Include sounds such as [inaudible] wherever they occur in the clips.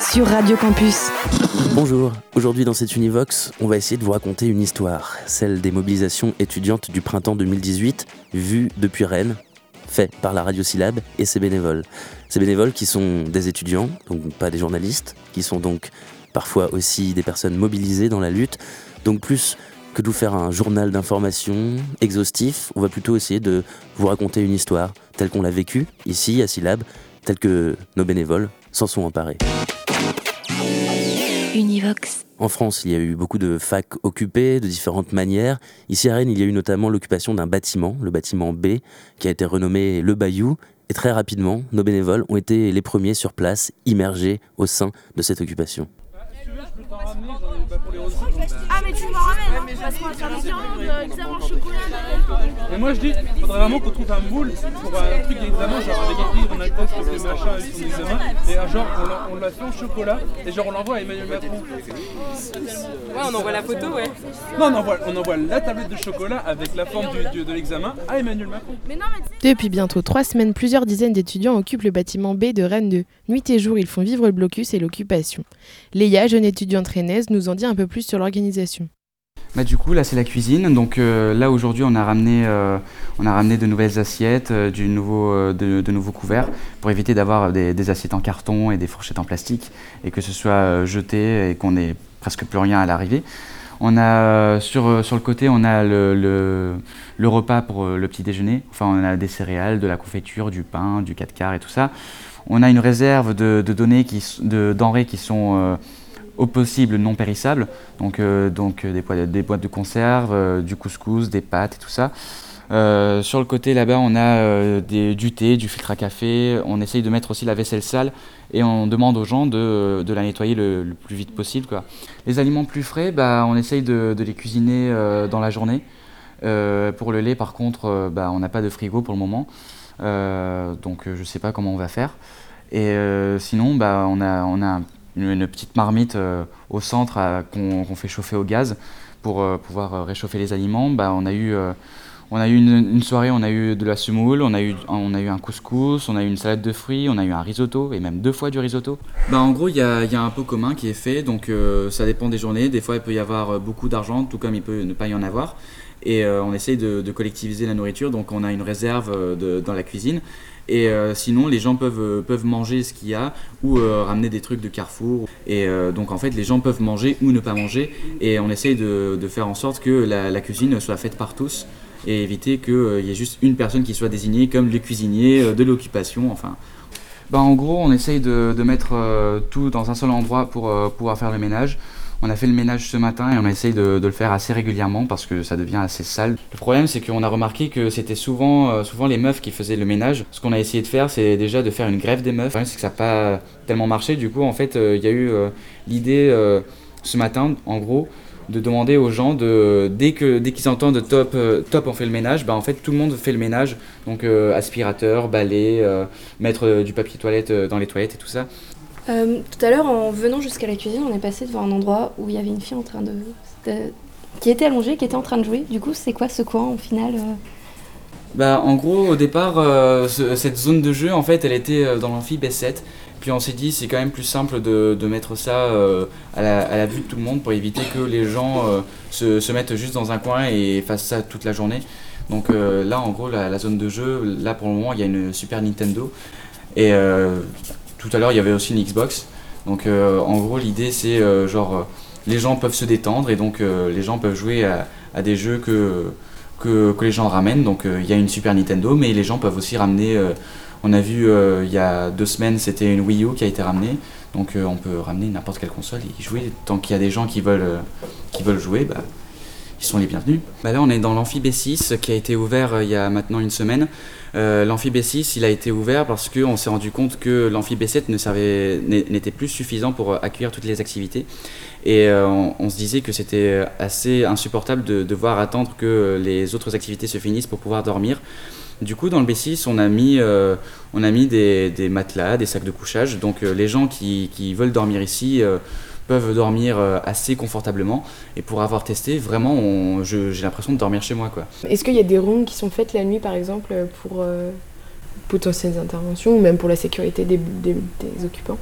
sur Radio Campus. Bonjour, aujourd'hui dans cette Univox, on va essayer de vous raconter une histoire, celle des mobilisations étudiantes du printemps 2018, vues depuis Rennes, fait par la Radio Syllabe et ses bénévoles. Ces bénévoles qui sont des étudiants, donc pas des journalistes, qui sont donc parfois aussi des personnes mobilisées dans la lutte. Donc plus que de vous faire un journal d'information exhaustif, on va plutôt essayer de vous raconter une histoire telle qu'on l'a vécue ici à Syllab, telle que nos bénévoles s'en sont emparés. Univox. En France, il y a eu beaucoup de facs occupés de différentes manières. Ici à Rennes, il y a eu notamment l'occupation d'un bâtiment, le bâtiment B, qui a été renommé Le Bayou. Et très rapidement, nos bénévoles ont été les premiers sur place, immergés au sein de cette occupation. Ah mais tu faire des guirlandes, examen chocolat. Mais moi je dis, faudrait vraiment qu'on trouve un moule pour un truc d'examen, genre avec écrit on a le test avec les machins avec son examen, et un genre on l'a- on l'a fait en chocolat, et genre on l'envoie à Emmanuel Macron. Ouais, on envoie la photo, ouais. Non, on envoie, on envoie la tablette de chocolat avec la forme du- du- de l'examen à Emmanuel Macron. Mais non mais tu sais- Depuis bientôt trois semaines, plusieurs dizaines d'étudiants occupent le bâtiment B de Rennes 2. Nuit et jour, ils font vivre le blocus et l'occupation. Léa, jeune étudiante rennaise, nous en dit un peu plus sur l'organisation. Bah, du coup, là, c'est la cuisine. Donc euh, là, aujourd'hui, on, a ramené, euh, on a ramené de nouvelles assiettes, euh, du euh, de, nouveaux couverts, pour éviter d'avoir des, assiettes en carton et des fourchettes en plastique, et que ce soit jeté et qu'on ait presque plus rien à l'arrivée. On a sur, sur le côté, on a le, repas pour le petit déjeuner. Enfin, on a des céréales, de la confiture, du pain, du 4 quarts et tout ça. On a une réserve de, de données qui, de denrées qui sont au possible non périssables, donc, euh, donc euh, des, boîtes, des boîtes de conserve, euh, du couscous, des pâtes et tout ça. Sur le côté là-bas, on a du thé, du filtre à café. On essaye de mettre aussi la vaisselle sale et on demande aux gens de, de la nettoyer le, plus vite possible. Quoi. Les aliments plus frais, bah, on essaye de, les cuisiner dans la journée. Pour le lait, par contre, bah, on n'a pas de frigo pour le moment. Donc je ne sais pas comment on va faire. Et sinon, bah, on a, on a une, une petite marmite euh, au centre qu'on fait chauffer au gaz pour euh, pouvoir euh, réchauffer les aliments. Bah, on a eu, on a eu une, soirée, on a eu de la semoule, on a eu, on a eu un couscous, on a eu une salade de fruits, on a eu un risotto et même deux fois du risotto. Bah, en gros, il y a, y a un pot commun qui est fait, donc ça dépend des journées. Des fois, il peut y avoir beaucoup d'argent, tout comme il peut ne pas y en avoir. Et on essaye de, de collectiviser la nourriture, donc on a une réserve de- dans la cuisine. Et euh, sinon, les gens peuvent, euh, peuvent manger ce qu'il y a ou euh, ramener des trucs de Carrefour. Et euh, donc, en fait, les gens peuvent manger ou ne pas manger. Et on essaye de, de faire en sorte que la, cuisine soit faite par tous et éviter qu'il y ait juste une personne qui soit désignée comme le cuisinier euh, de l'occupation. Enfin, bah, en gros, on essaye de, de mettre euh, tout dans un seul endroit pour euh, pouvoir faire le ménage. On a fait le ménage ce matin et on essaye de, de le faire assez régulièrement parce que ça devient assez sale. Le problème, c'est qu'on a remarqué que c'était souvent, euh, les meufs qui faisaient le ménage. Ce qu'on a essayé de faire, c'est déjà de faire une grève des meufs. Le problème, c'est que ça n'a pas tellement marché. Du coup, en fait, euh, il y a eu euh, l'idée ce matin, en gros, de demander aux gens de dès qu'ils entendent top top on fait le ménage bah en fait tout le monde fait le ménage donc aspirateur balai mettre du papier toilette dans les toilettes et tout ça Euh, tout à l'heure, en venant jusqu'à la cuisine, on est passé devant un endroit où il y avait une fille en train de, qui était allongée, qui était en train de jouer. Du coup, c'est quoi ce coin au final euh Bah, en gros, au départ, euh, ce- cette zone de jeu, en fait, elle était dans l'amphi B7. Puis on s'est dit, c'est quand même plus simple de, mettre ça à, la, vue de tout le monde pour éviter que les gens se, mettent juste dans un coin et fassent ça toute la journée. Donc là, en gros, la, zone de jeu, là pour le moment, il y a une Super Nintendo. Et tout à l'heure, il y avait aussi une Xbox. Donc euh, en gros, l'idée, c'est euh, genre, euh, les gens peuvent se détendre et donc les gens peuvent jouer à, des jeux que que, les gens ramènent. Donc il y a une Super Nintendo, mais les gens peuvent aussi ramener. on a vu il y a deux semaines, c'était une Wii U qui a été ramenée. Donc on peut ramener n'importe quelle console et y jouer. Tant qu'il y a des gens qui veulent, qui veulent jouer, bah, ils sont les bienvenus. Bah là, on est dans l'amphi B6 qui a été ouvert il y a maintenant une semaine. Euh, l'amphi B6, il a été ouvert parce qu'on s'est rendu compte que l'amphi B7 ne servait, n'était plus suffisant pour accueillir toutes les activités. Et on, on, se disait que c'était assez insupportable de devoir attendre que les autres activités se finissent pour pouvoir dormir. Du coup, dans le B6, on a mis, euh, des, matelas, des sacs de couchage. Donc, euh, les gens qui, veulent dormir ici euh, peuvent dormir assez confortablement. Et pour avoir testé, vraiment, j'ai l'impression de dormir chez moi. Est-ce qu'il y a des rondes qui sont faites la nuit, par exemple, pour potentielles interventions ou même pour la sécurité des, occupants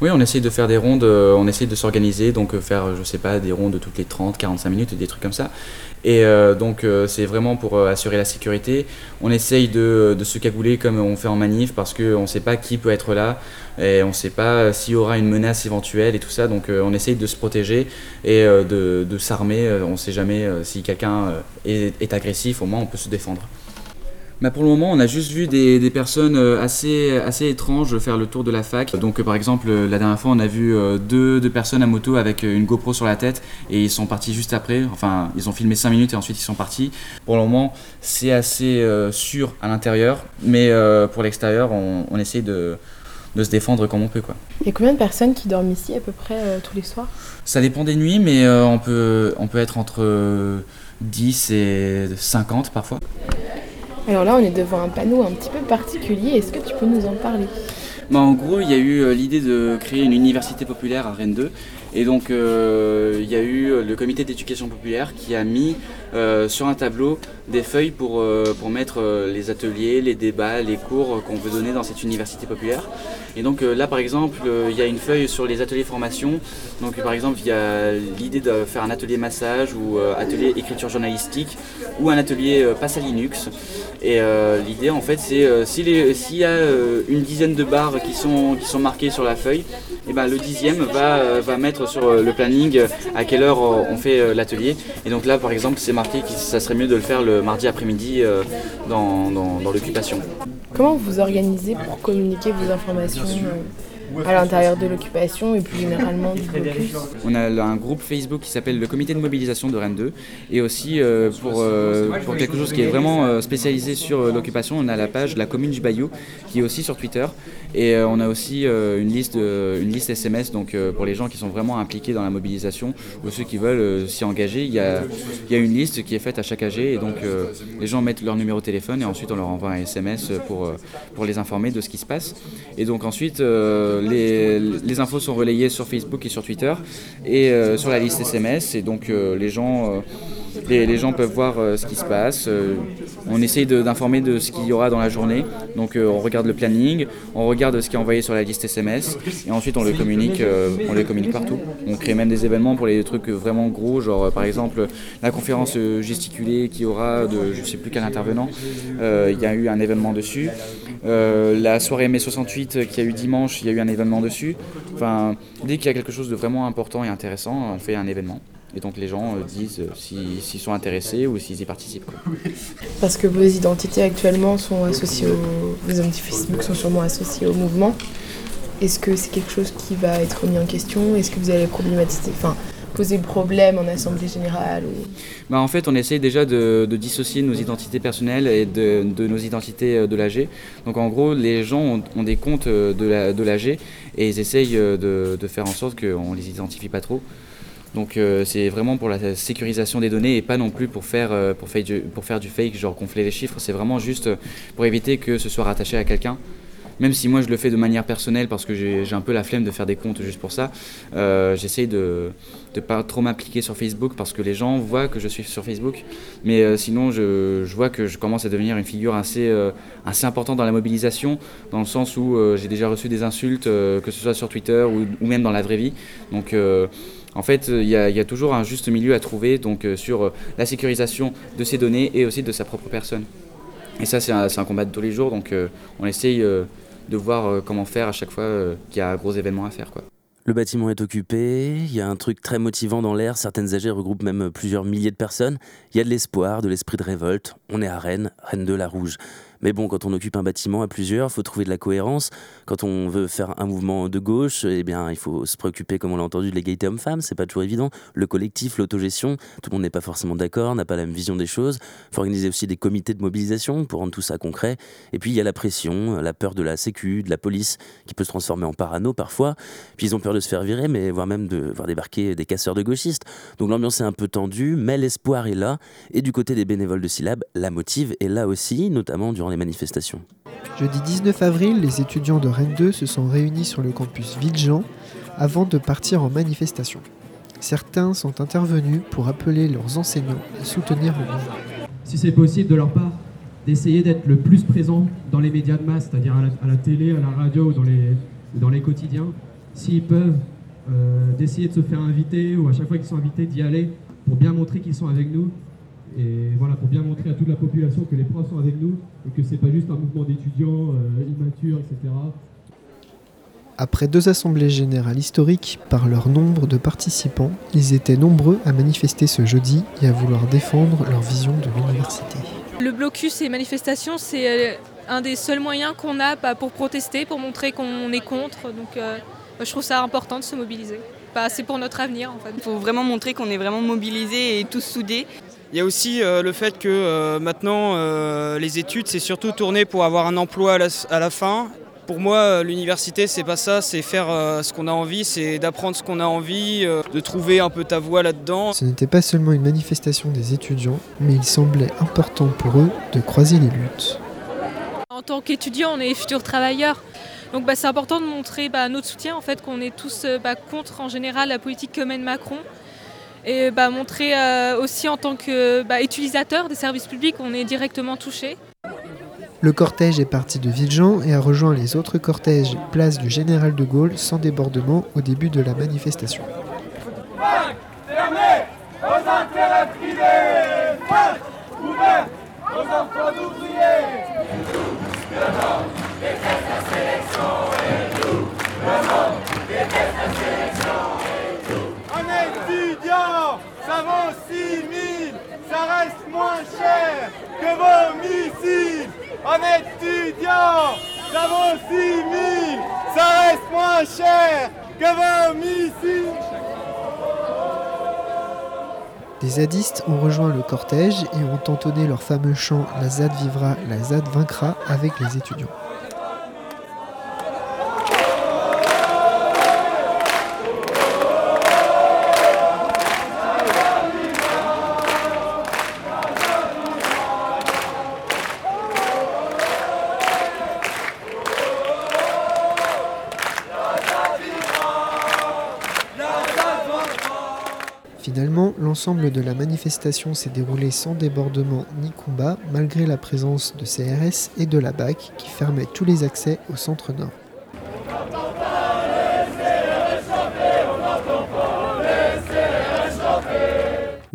Oui, on essaye de faire des rondes, on essaye de s'organiser, donc faire, je sais pas, des rondes toutes les 30, 45 minutes, des trucs comme ça. Et euh, donc euh, c'est vraiment pour euh, assurer la sécurité. On essaye de, se cagouler comme on fait en manif parce qu'on ne sait pas qui peut être là et on ne sait pas s'il y aura une menace éventuelle et tout ça. Donc on essaye de se protéger et de, s'armer. On ne sait jamais si quelqu'un est agressif, au moins on peut se défendre. Bah pour le moment, on a juste vu des, des, personnes euh, assez, assez étranges faire le tour de la fac. Donc, euh, par exemple, euh, la dernière fois, on a vu deux, deux, personnes à moto avec une GoPro sur la tête et ils sont partis juste après. Enfin, ils ont filmé 5 minutes et ensuite ils sont partis. Pour le moment, c'est assez sûr à l'intérieur, mais pour l'extérieur, on, on, essaye de, de, se défendre comme on peut. Quoi. Il y a combien de personnes qui dorment ici à peu près tous les soirs? Ça dépend des nuits, mais on, peut, on peut être entre 10 et 50 parfois. Alors là, on est devant un panneau un petit peu particulier. Est-ce que tu peux nous en parler? Bah, En gros, il y a eu euh, l'idée de créer une université populaire à Rennes 2. Et donc, euh, il y a eu euh, le comité d'éducation populaire qui a mis sur un tableau des feuilles pour, euh, pour mettre euh, les ateliers, les débats, les cours qu'on veut donner dans cette université populaire. Et donc là, par exemple, il y a une feuille sur les ateliers formation. Donc, par exemple, il y a l'idée de faire un atelier massage ou atelier écriture journalistique ou un atelier passe à Linux. Et l'idée, en fait, c'est s'il y a une dizaine de barres qui sont, qui sont marquées sur la feuille, et ben, le dixième va, va mettre sur le planning à quelle heure on fait l'atelier. Et donc là, par exemple, c'est que ça serait mieux de le faire le mardi après-midi euh, dans, dans, dans l'occupation. Comment vous organisez pour communiquer vos informations euh, à l'intérieur de l'occupation et plus généralement du blocus. On a un groupe Facebook qui s'appelle le comité de mobilisation de Rennes 2 et aussi euh, pour, euh, pour quelque chose qui est vraiment euh, spécialisé sur l'occupation, on a la page La commune du Bayou qui est aussi sur Twitter et on a aussi une, liste une liste SMS donc pour les gens qui sont vraiment impliqués dans la mobilisation ou ceux qui veulent s'y engager. Il y, a, il y a une liste qui est faite à chaque AG et donc les gens mettent leur numéro de téléphone et ensuite on leur envoie un SMS pour, pour les informer de ce qui se passe. Et donc ensuite les, infos sont relayées sur Facebook et sur Twitter et euh, sur la liste SMS. Et donc euh, les gens euh, les, gens peuvent voir ce qui se passe. on essaye d'informer de, ce qu'il y aura dans la journée. Donc on regarde le planning, on regarde ce qui est envoyé sur la liste SMS et ensuite on le communique, on les communique partout. On crée même des événements pour les trucs vraiment gros, genre par exemple la conférence gesticulée qui aura de je sais plus quel intervenant. Il y a eu un événement dessus. la soirée mai 68 qui a eu dimanche, il y a eu un événement dessus. Enfin, dès qu'il y a quelque chose de vraiment important et intéressant, on fait un événement. Et donc les gens euh, disent euh, s'ils sont intéressés ou s'ils y participent. Parce que vos identités actuellement sont associées au... Vos identités Facebook sont sûrement associées au mouvement. Est-ce que c'est quelque chose qui va être mis en question? Est-ce que vous allez problématiser enfin, poser problème en assemblée générale ou... bah En fait, on essaye déjà de, de, dissocier nos identités personnelles et de, de nos identités euh, de l'AG. Donc en gros, les gens ont, ont des comptes de l'AG la, et ils essayent de, de faire en sorte qu'on ne les identifie pas trop. Donc euh, c'est vraiment pour la sécurisation des données et pas non plus pour faire, euh, pour, du, fake, genre gonfler les chiffres. C'est vraiment juste pour éviter que ce soit rattaché à quelqu'un. Même si moi je le fais de manière personnelle parce que j'ai un peu la flemme de faire des comptes juste pour ça, euh, j'essaye de ne pas trop m'impliquer sur Facebook parce que les gens voient que je suis sur Facebook. Mais euh, sinon, je, je, vois que je commence à devenir une figure assez, euh, assez importante dans la mobilisation, dans le sens où euh, j'ai déjà reçu des insultes, euh, que ce soit sur Twitter ou, ou, même dans la vraie vie. Donc euh, en fait, il y, a toujours un juste milieu à trouver donc, sur la sécurisation de ses données et aussi de sa propre personne. Et ça, c'est un, combat de tous les jours, donc on essaye de voir euh, comment faire à chaque fois euh, qu'il y a un gros événement à faire. Quoi. Le bâtiment est occupé, il y a un truc très motivant dans l'air, certaines AG regroupent même plusieurs milliers de personnes, il y a de l'espoir, de l'esprit de révolte, on est à Rennes, Rennes de la Rouge. Mais bon, quand on occupe un bâtiment à plusieurs, faut trouver de la cohérence. Quand on veut faire un mouvement de gauche, eh bien, il faut se préoccuper, comme on l'a entendu, de l'égalité homme-femme. C'est pas toujours évident. Le collectif, l'autogestion, tout le monde n'est pas forcément d'accord, n'a pas la même vision des choses. Faut organiser aussi des comités de mobilisation pour rendre tout ça concret. Et puis il y a la pression, la peur de la sécu, de la police, qui peut se transformer en parano parfois. Puis ils ont peur de se faire virer, mais voire même de voir débarquer des casseurs de gauchistes. Donc l'ambiance est un peu tendue, mais l'espoir est là. Et du côté des bénévoles de Syllab, la motive est là aussi, notamment durant les manifestations. Jeudi 19 avril, les étudiants de Rennes 2 se sont réunis sur le campus Villejean avant de partir en manifestation. Certains sont intervenus pour appeler leurs enseignants à soutenir le mouvement. Si c'est possible de leur part, d'essayer d'être le plus présent dans les médias de masse, c'est-à-dire à, la, télé, à la radio ou dans les, dans les quotidiens, s'ils peuvent, euh, d'essayer de se faire inviter ou à chaque fois qu'ils sont invités d'y aller pour bien montrer qu'ils sont avec nous et voilà, pour bien montrer à toute la population que les profs sont avec nous et que c'est pas juste un mouvement d'étudiants euh, immatures, etc. Après deux assemblées générales historiques par leur nombre de participants, ils étaient nombreux à manifester ce jeudi et à vouloir défendre leur vision de l'université. Le blocus et manifestations, c'est euh, un des seuls moyens qu'on a bah, pour protester, pour montrer qu'on est contre. Donc euh, je trouve ça important de se mobiliser. Bah, c'est pour notre avenir en fait. Il faut vraiment montrer qu'on est vraiment mobilisés et tous soudés. Il y a aussi euh, le fait que maintenant les études c'est surtout tourné pour avoir un emploi à la fin pour moi, euh, l'université, c'est pas ça, c'est faire euh, ce qu'on a envie, c'est d'apprendre ce qu'on a envie, euh, de trouver un peu ta voie là-dedans. Ce n'était pas seulement une manifestation des étudiants, mais il semblait important pour eux de croiser les luttes. En tant qu'étudiants, on est futurs travailleurs. Donc bah, c'est important de montrer bah, notre soutien, en fait, qu'on est tous bah, contre en général la politique que mène Macron. Et montrer aussi en tant qu'utilisateur des services publics, on est directement touché. Le cortège est parti de Villejean et a rejoint les autres cortèges place du Général de Gaulle sans débordement au début de la manifestation. Un ça vaut 6 000, ça reste moins cher que vos missiles un étudiant, ça vaut 6 000, ça reste moins cher que vos missiles. Des zadistes ont rejoint le cortège et ont entonné leur fameux chant La ZAD vivra, la ZAD vaincra avec les étudiants. L'ensemble de la manifestation s'est déroulé sans débordement ni combat, malgré la présence de CRS et de la BAC qui fermaient tous les accès au centre nord.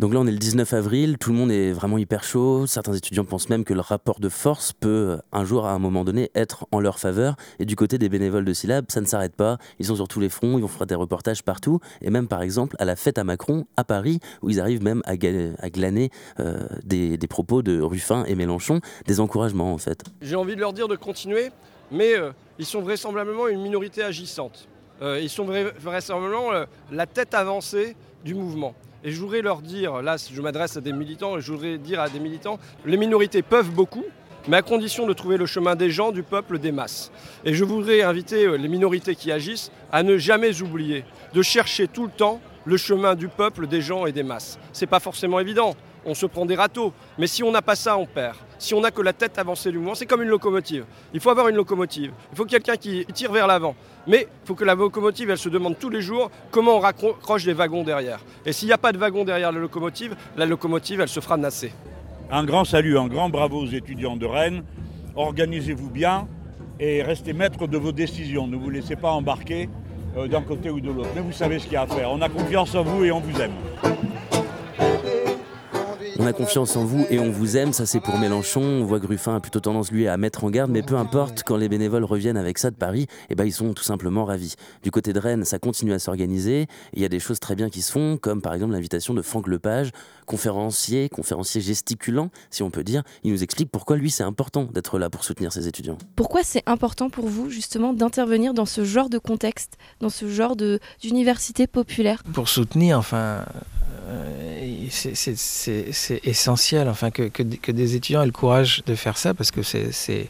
Donc là, on est le 19 avril, tout le monde est vraiment hyper chaud. Certains étudiants pensent même que le rapport de force peut, un jour, à un moment donné, être en leur faveur. Et du côté des bénévoles de Syllab, ça ne s'arrête pas. Ils sont sur tous les fronts, ils vont faire des reportages partout. Et même, par exemple, à la fête à Macron, à Paris, où ils arrivent même à, glaner euh, des, propos de Ruffin et Mélenchon, des encouragements, en fait. J'ai envie de leur dire de continuer, mais euh, ils sont vraisemblablement une minorité agissante. Euh, ils sont vraisemblablement la tête avancée du mouvement. Et je voudrais leur dire, là je m'adresse à des militants, et je voudrais dire à des militants, les minorités peuvent beaucoup, mais à condition de trouver le chemin des gens, du peuple, des masses. Et je voudrais inviter euh, les minorités qui agissent à ne jamais oublier de chercher tout le temps le chemin du peuple, des gens et des masses. C'est pas forcément évident, on se prend des râteaux, mais si on n'a pas ça, on perd. Si on n'a que la tête avancée du mouvement, c'est comme une locomotive. Il faut avoir une locomotive, il faut quelqu'un qui tire vers l'avant. Mais il faut que la locomotive, elle se demande tous les jours comment on raccroche les wagons derrière. Et s'il n'y a pas de wagon derrière la locomotive, la locomotive, elle se fera nasser. Un grand salut, un grand bravo aux étudiants de Rennes. Organisez-vous bien et restez maître de vos décisions. Ne vous laissez pas embarquer euh, d'un côté ou de l'autre. Mais vous savez ce qu'il y a à faire. On a confiance en vous et on vous aime. On a confiance en vous et on vous aime, ça c'est pour Mélenchon. On voit Gruffin a plutôt tendance lui à mettre en garde, mais peu importe, quand les bénévoles reviennent avec ça de Paris, eh ben, ils sont tout simplement ravis. Du côté de Rennes, ça continue à s'organiser. Il y a des choses très bien qui se font, comme par exemple l'invitation de Franck Lepage, conférencier, conférencier gesticulant, si on peut dire. Il nous explique pourquoi lui c'est important d'être là pour soutenir ses étudiants. Pourquoi c'est important pour vous justement d'intervenir dans ce genre de contexte, dans ce genre d'université populaire? Pour soutenir, enfin, c'est essentiel enfin, que, que, que, des étudiants aient le courage de faire ça parce que c'est.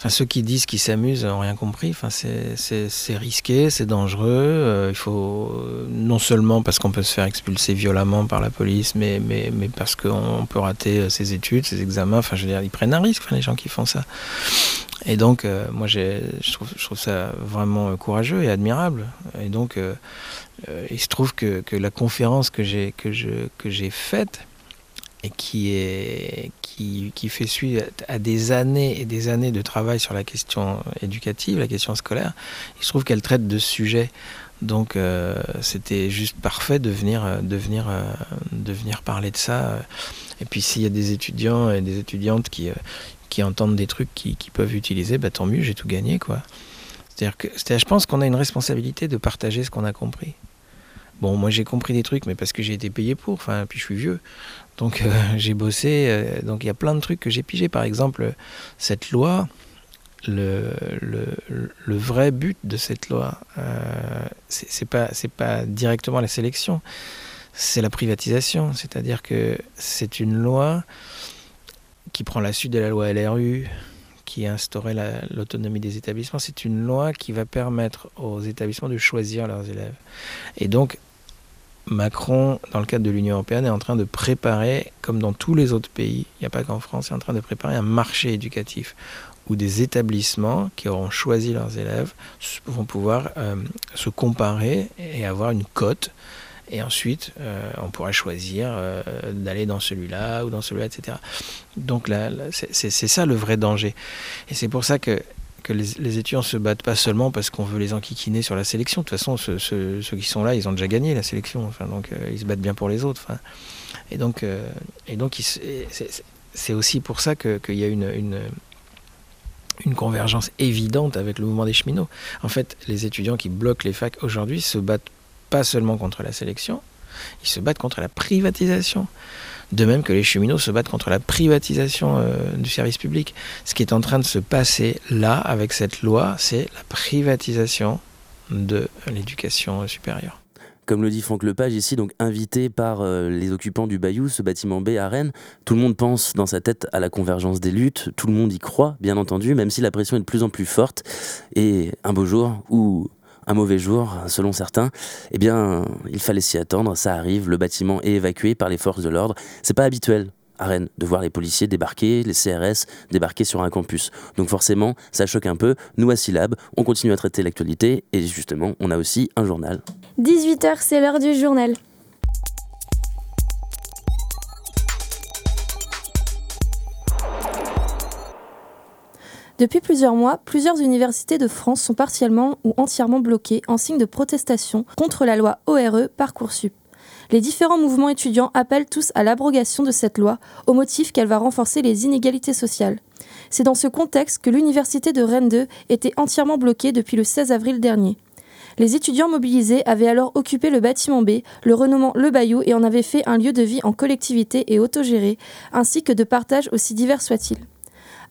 Enfin, ceux qui disent qu'ils s'amusent n'ont rien compris. Enfin, c'est risqué, c'est dangereux. Euh, il faut non seulement parce qu'on peut se faire expulser violemment par la police, mais, mais, mais parce qu'on peut rater euh, ses études, ses examens. Enfin, je veux dire, ils prennent un risque, enfin, les gens qui font ça. Et donc, moi, je trouve, je trouve ça vraiment courageux et admirable. Et donc, euh, il se trouve que, que la conférence que j'ai que que faite et qui fait suite à des années et des années de travail sur la question éducative, la question scolaire, il se trouve qu'elle traite de ce sujet. Donc euh, c'était juste parfait de venir, de, venir, de venir parler de ça. Et puis s'il y a des étudiants et des étudiantes qui, entendent des trucs qu'ils qui peuvent utiliser, bah, tant mieux, j'ai tout gagné. quoi. C'est-à-dire que je pense qu'on a une responsabilité de partager ce qu'on a compris. Bon, moi j'ai compris des trucs, mais parce que j'ai été payé pour, enfin, puis je suis vieux. Donc euh, [laughs] j'ai bossé, euh, donc il y a plein de trucs que j'ai pigé. Par exemple, cette loi, le, vrai but de cette loi, euh, c'est pas, pas directement la sélection, c'est la privatisation. C'est-à-dire que c'est une loi qui prend la suite de la loi LRU, qui a instauré l'autonomie des établissements, c'est une loi qui va permettre aux établissements de choisir leurs élèves. Et donc, Macron, dans le cadre de l'Union européenne, est en train de préparer, comme dans tous les autres pays, il n'y a pas qu'en France, est en train de préparer un marché éducatif où des établissements qui auront choisi leurs élèves vont pouvoir euh, se comparer et avoir une cote. Et ensuite, euh, on pourra choisir euh, d'aller dans celui-là ou dans celui-là, etc. Donc là, c'est ça le vrai danger. Et c'est pour ça que que les, les, étudiants se battent pas seulement parce qu'on veut les enquiquiner sur la sélection. De toute façon, ceux, qui sont là, ils ont déjà gagné la sélection. Donc, euh, ils se battent bien pour les autres. Et donc, euh, c'est aussi pour ça qu'il y a une, une, une, convergence évidente avec le mouvement des cheminots. En fait, les étudiants qui bloquent les facs aujourd'hui se battent pas seulement contre la sélection, ils se battent contre la privatisation. De même que les cheminots se battent contre la privatisation euh, du service public. Ce qui est en train de se passer là, avec cette loi, c'est la privatisation de l'éducation supérieure. Comme le dit Franck Lepage ici, donc invité par euh, les occupants du Bayou, ce bâtiment B à Rennes, tout le monde pense dans sa tête à la convergence des luttes, tout le monde y croit, bien entendu, même si la pression est de plus en plus forte. Et un beau jour où un mauvais jour, selon certains, eh bien, il fallait s'y attendre, ça arrive, le bâtiment est évacué par les forces de l'ordre. C'est pas habituel à Rennes de voir les policiers débarquer, les CRS débarquer sur un campus. Donc forcément, ça choque un peu. Nous, à Syllab, on continue à traiter l'actualité et justement, on a aussi un journal. 18h, c'est l'heure du journal. Depuis plusieurs mois, plusieurs universités de France sont partiellement ou entièrement bloquées en signe de protestation contre la loi ORE Parcoursup. Les différents mouvements étudiants appellent tous à l'abrogation de cette loi au motif qu'elle va renforcer les inégalités sociales. C'est dans ce contexte que l'université de Rennes 2 était entièrement bloquée depuis le 16 avril dernier. Les étudiants mobilisés avaient alors occupé le bâtiment B, le renommant Le Bayou, et en avaient fait un lieu de vie en collectivité et autogéré, ainsi que de partage aussi divers soit-il.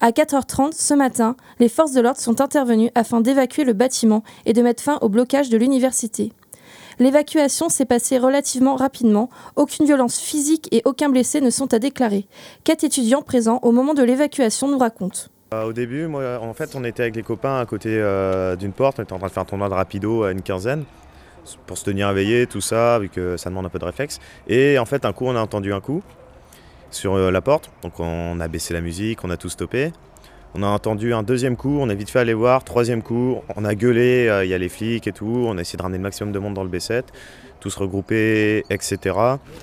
À 4h30 ce matin, les forces de l'ordre sont intervenues afin d'évacuer le bâtiment et de mettre fin au blocage de l'université. L'évacuation s'est passée relativement rapidement, aucune violence physique et aucun blessé ne sont à déclarer. Quatre étudiants présents au moment de l'évacuation nous racontent. Euh, au début, moi, en fait, on était avec les copains à côté euh, d'une porte, on était en train de faire un tournoi de rapido à une quinzaine pour se tenir éveillé, tout ça, vu que ça demande un peu de réflexe. Et en fait, un coup, on a entendu un coup sur euh, la porte. Donc on a baissé la musique, on a tout stoppé. On a entendu un deuxième coup, on a vite fait aller voir. Troisième coup, on a gueulé, euh, il y a les flics et tout. On a essayé de ramener le maximum de monde dans le B7, tous regroupés, etc.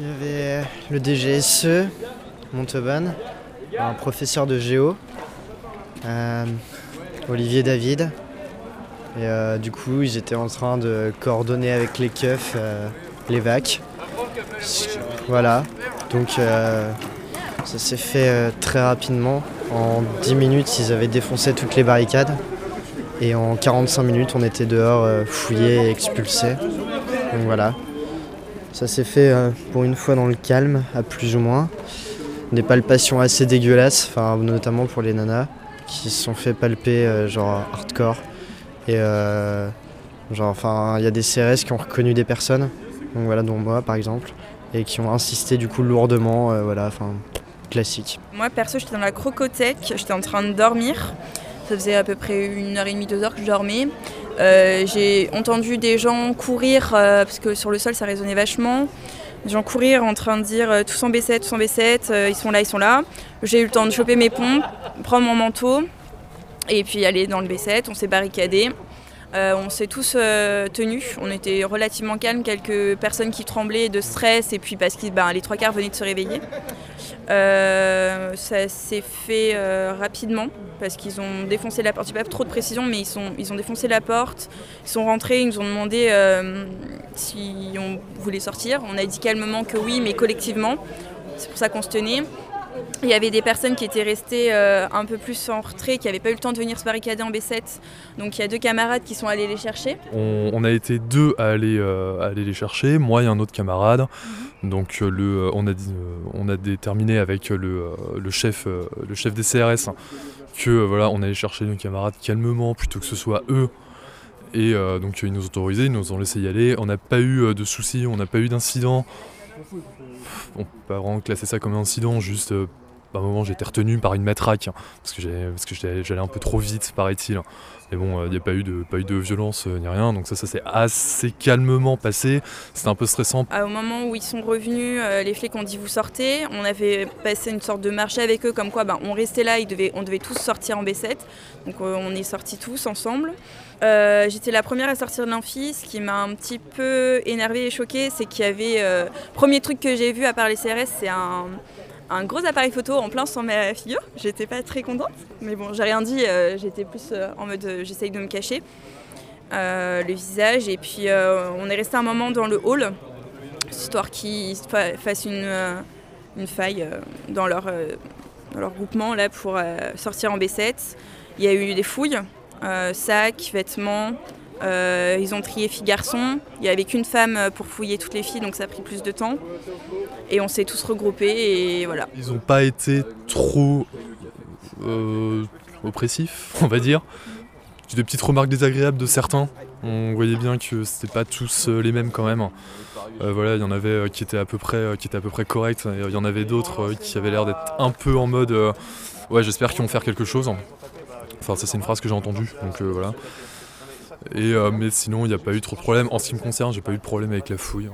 Il y avait le DGSE, Montauban, un professeur de géo, euh, Olivier David. Et du coup, ils étaient en train de coordonner avec les keufs les vacs. Voilà. Donc euh, ça s'est fait euh, très rapidement. En 10 minutes, ils avaient défoncé toutes les barricades. Et en 45 minutes, on était dehors, euh, fouillés et expulsés. Donc voilà. Ça s'est fait euh, pour une fois dans le calme, à plus ou moins. Des palpations assez dégueulasses, notamment pour les nanas, qui se sont fait palper genre hardcore. Et genre, il y a des CRS qui ont reconnu des personnes, donc voilà, dont moi par exemple, et qui ont insisté du coup lourdement, voilà, enfin, classique. Moi, perso, j'étais dans la crocothèque, j'étais en train de dormir. Ça faisait à peu près une heure et demie, deux heures que je dormais. Euh, j'ai entendu des gens courir, euh, parce que sur le sol, ça résonnait vachement. Des gens courir en train de dire euh, tous en B7, tous en B7, euh, ils sont là, ils sont là. J'ai eu le temps de choper mes pompes, prendre mon manteau, et puis aller dans le B7. On s'est barricadé. Euh, on s'est tous euh, tenus, on était relativement calmes, quelques personnes qui tremblaient de stress et puis parce que ben, les trois quarts venaient de se réveiller. Euh, ça s'est fait rapidement parce qu'ils ont défoncé la porte. J'ai pas trop de précision, mais ils, ils ont défoncé la porte, ils sont rentrés, ils nous ont demandé si on voulait sortir. On a dit calmement que oui, mais collectivement. C'est pour ça qu'on se tenait. Il y avait des personnes qui étaient restées euh, un peu plus en retrait, qui n'avaient pas eu le temps de venir se barricader en B7. Donc il y a deux camarades qui sont allés les chercher. On, on a été deux à aller, euh, à aller les chercher, moi et un autre camarade. Donc euh, le, on, a, dit- on a déterminé avec le, le, chef, le chef des CRS que voilà, on allait chercher nos camarades calmement plutôt que ce soit eux. Et donc ils nous ont autorisé, ils nous ont laissé y aller. On n'a pas eu de soucis, on n'a pas eu d'incident. On peut pas vraiment classer ça comme un incident, juste euh, à un moment j'ai été retenu par une matraque hein, parce que j'allais un peu trop vite paraît-il. Mais bon, il n'y a pas eu de, violence euh, ni rien, donc ça, ça s'est assez calmement passé. C'était un peu stressant. Ah, Au moment où ils sont revenus, euh, les flics ont dit vous sortez. On avait passé une sorte de marché avec eux, comme quoi ben, on restait là, ils devaient, on devait tous sortir en B7. Donc euh, on est sortis tous ensemble. Euh, J'étais la première à sortir de l'amphi. Ce qui m'a un petit peu énervée et choquée, c'est qu'il y avait. euh, premier truc que j'ai vu à part les CRS, c'est un, un gros appareil photo en plein sur ma figure. J'étais pas très contente, mais bon, j'ai rien dit. euh, J'étais plus euh, en mode euh, j'essaye de me cacher euh, le visage. Et puis on est resté un moment dans le hall, histoire qu'ils fa- fassent une, une faille dans, leur, leur groupement là, pour sortir en B7. Il y a eu des fouilles, sacs, vêtements. Euh, ils ont trié filles-garçons. Il n'y avait qu'une femme pour fouiller toutes les filles, donc ça a pris plus de temps. Et on s'est tous regroupés et voilà. Ils n'ont pas été trop euh, oppressifs, [laughs] on va dire. Des petites remarques désagréables de certains. On voyait bien que c'était pas tous euh, les mêmes quand même. Voilà, il y en avait qui étaient à peu près, qui étaient à peu près corrects. Il y en avait d'autres qui avaient l'air d'être un peu en mode, ouais, j'espère qu'ils vont faire quelque chose. Enfin, ça c'est une phrase que j'ai entendue, donc voilà. Et euh, mais sinon, il n'y a pas eu trop de problèmes. En ce qui me concerne, j'ai pas eu de problème avec la fouille.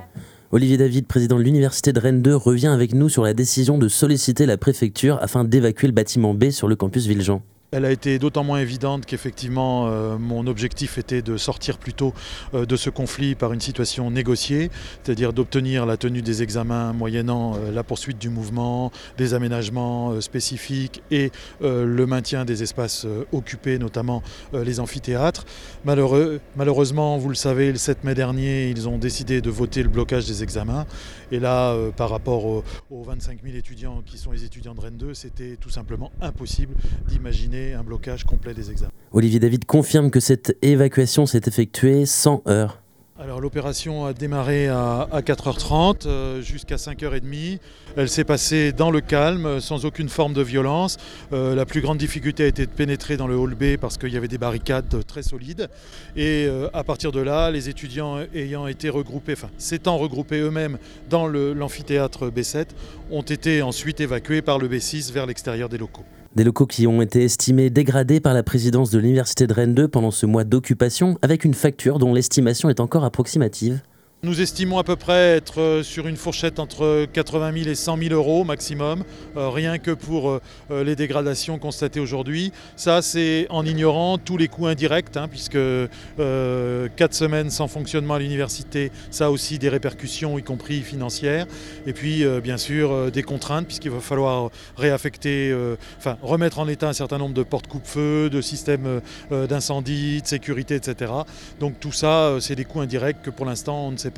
Olivier David, président de l'Université de Rennes 2, revient avec nous sur la décision de solliciter la préfecture afin d'évacuer le bâtiment B sur le campus Villejean. Elle a été d'autant moins évidente qu'effectivement euh, mon objectif était de sortir plutôt euh, de ce conflit par une situation négociée, c'est-à-dire d'obtenir la tenue des examens moyennant euh, la poursuite du mouvement, des aménagements spécifiques et le maintien des espaces occupés, notamment les amphithéâtres. Malheureux- malheureusement, vous le savez, le 7 mai dernier, ils ont décidé de voter le blocage des examens. Et là, par rapport aux, aux 25 000 étudiants qui sont les étudiants de Rennes 2, c'était tout simplement impossible d'imaginer un blocage complet des examens. Olivier David confirme que cette évacuation s'est effectuée sans heurts. Alors l'opération a démarré à, à 4h30 euh, jusqu'à 5h30. Elle s'est passée dans le calme, sans aucune forme de violence. Euh, la plus grande difficulté a été de pénétrer dans le hall B parce qu'il y avait des barricades très solides. Et euh, à partir de là, les étudiants ayant été regroupés, enfin s'étant regroupés eux-mêmes dans l'amphithéâtre B7, ont été ensuite évacués par le B6 vers l'extérieur des locaux. Des locaux qui ont été estimés dégradés par la présidence de l'Université de Rennes 2 pendant ce mois d'occupation, avec une facture dont l'estimation est encore approximative. Nous estimons à peu près être euh, sur une fourchette entre 80 000 et 100 000 euros maximum, euh, rien que pour euh, les dégradations constatées aujourd'hui. Ça, c'est en ignorant tous les coûts indirects, hein, puisque 4 semaines sans fonctionnement à l'université, ça a aussi des répercussions, y compris financières. Et puis, bien sûr, des contraintes, puisqu'il va falloir réaffecter, enfin, remettre en état un certain nombre de portes coupe-feu, de systèmes d'incendie, de sécurité, etc. Donc tout ça, c'est des coûts indirects que pour l'instant, on ne sait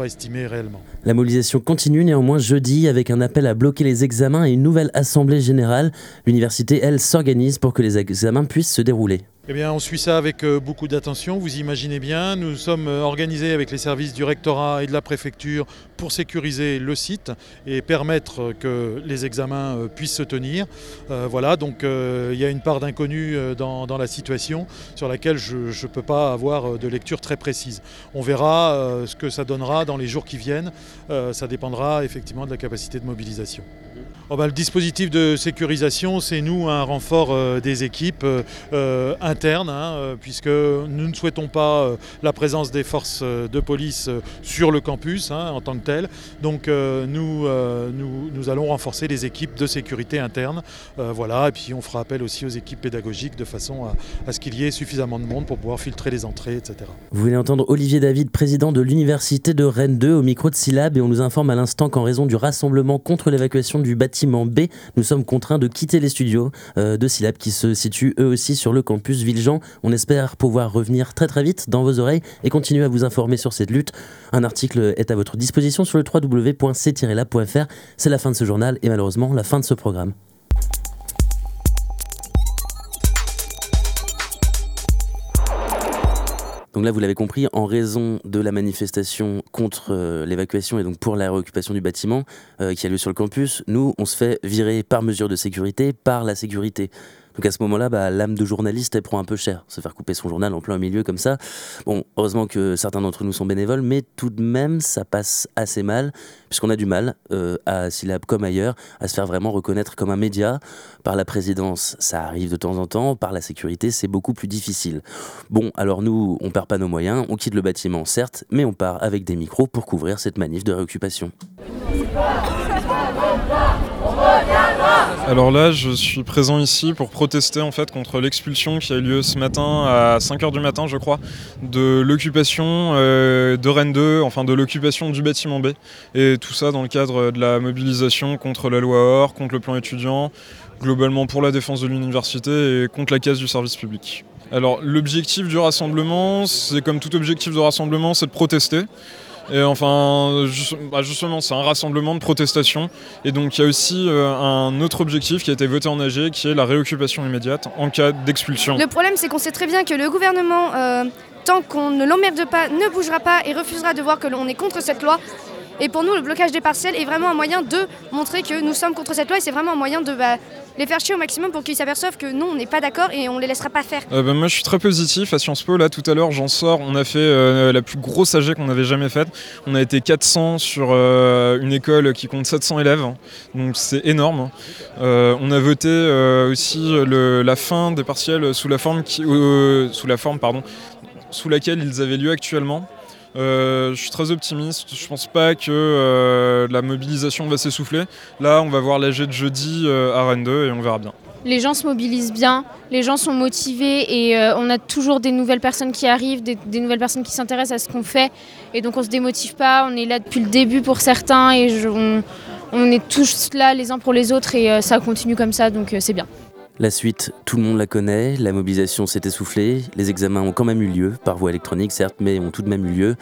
La mobilisation continue néanmoins jeudi avec un appel à bloquer les examens et une nouvelle assemblée générale. L'université, elle, s'organise pour que les examens puissent se dérouler. Eh bien, on suit ça avec euh, beaucoup d'attention, vous imaginez bien. Nous sommes euh, organisés avec les services du rectorat et de la préfecture pour sécuriser le site et permettre que les examens euh, puissent se tenir. voilà, donc il y a une part d'inconnu dans, la situation sur laquelle je ne peux pas avoir de lecture très précise. On verra ce que ça donnera dans les jours qui viennent. ça dépendra effectivement de la capacité de mobilisation. Oh bah, le dispositif de sécurisation, c'est nous un renfort euh, des équipes euh, euh, internes, hein, puisque nous ne souhaitons pas la présence des forces de police sur le campus hein, en tant que tel. Donc nous, nous, allons renforcer les équipes de sécurité interne. voilà, et puis on fera appel aussi aux équipes pédagogiques de façon à, à ce qu'il y ait suffisamment de monde pour pouvoir filtrer les entrées, etc. Vous venez entendre Olivier David, président de l'Université de Rennes 2, au micro de Syllab, et on nous informe à l'instant qu'en raison du rassemblement contre l'évacuation du bâtiment, B, nous sommes contraints de quitter les studios euh, de Syllab qui se situent eux aussi sur le campus Villejean. On espère pouvoir revenir très très vite dans vos oreilles et continuer à vous informer sur cette lutte. Un article est à votre disposition sur le www.c-lab.fr. C'est la fin de ce journal et malheureusement la fin de ce programme. Donc là, vous l'avez compris, en raison de la manifestation contre euh, l'évacuation et donc pour la réoccupation du bâtiment euh, qui a lieu sur le campus, nous, on se fait virer par mesure de sécurité par la sécurité. Donc à ce moment-là, bah, l'âme de journaliste, elle prend un peu cher. Se faire couper son journal en plein milieu comme ça. Bon, heureusement que certains d'entre nous sont bénévoles, mais tout de même, ça passe assez mal, puisqu'on a du mal, euh, à Syllab comme ailleurs, à se faire vraiment reconnaître comme un média. Par la présidence, ça arrive de temps en temps. Par la sécurité, c'est beaucoup plus difficile. Bon, alors nous, on perd pas nos moyens, on quitte le bâtiment, certes, mais on part avec des micros pour couvrir cette manif de réoccupation. Alors là, je suis présent ici pour protester en fait contre l'expulsion qui a eu lieu ce matin à 5h du matin, je crois, de l'occupation euh, de Rennes 2, enfin de l'occupation du bâtiment B. Et tout ça dans le cadre de la mobilisation contre la loi OR, contre le plan étudiant, globalement pour la défense de l'université et contre la caisse du service public. Alors l'objectif du rassemblement, c'est comme tout objectif de rassemblement, c'est de protester. Et enfin, bah, justement, c'est un rassemblement de protestation. Et donc, il y a aussi euh, un autre objectif qui a été voté en AG, qui est la réoccupation immédiate en cas d'expulsion. Le problème, c'est qu'on sait très bien que le gouvernement, euh, tant qu'on ne l'emmerde pas, ne bougera pas et refusera de voir que l'on est contre cette loi. Et pour nous, le blocage des parcelles est vraiment un moyen de montrer que nous sommes contre cette loi et c'est vraiment un moyen de bah, les faire chier au maximum pour qu'ils s'aperçoivent que non, on n'est pas d'accord et on les laissera pas faire. Euh, bah, moi, je suis très positif à Sciences Po. Là, tout à l'heure, j'en sors. On a fait euh, la plus grosse AG qu'on avait jamais faite. On a été 400 sur euh, une école qui compte 700 élèves. Donc, c'est énorme. on a voté aussi la fin des partiels sous la forme, sous la forme sous laquelle ils avaient lieu actuellement. Euh, je suis très optimiste. Je pense pas que euh, la mobilisation va s'essouffler. Là, on va voir l'AG de jeudi euh, à Rennes 2 et on verra bien. Les gens se mobilisent bien, les gens sont motivés et on a toujours des nouvelles personnes qui arrivent, des, nouvelles personnes qui s'intéressent à ce qu'on fait. Et donc on se démotive pas, on est là depuis le début pour certains et on, on, est tous là les uns pour les autres et ça continue comme ça, donc c'est bien. La suite, tout le monde la connaît, la mobilisation s'est essoufflée, les examens ont quand même eu lieu, par voie électronique certes, mais ont tout de même eu lieu.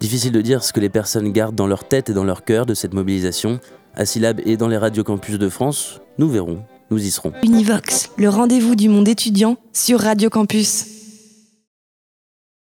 Difficile de dire ce que les personnes gardent dans leur tête et dans leur cœur de cette mobilisation. À Syllab et dans les radiocampus de France, nous verrons, nous y serons. Univox, le rendez-vous du monde étudiant sur Radio Campus.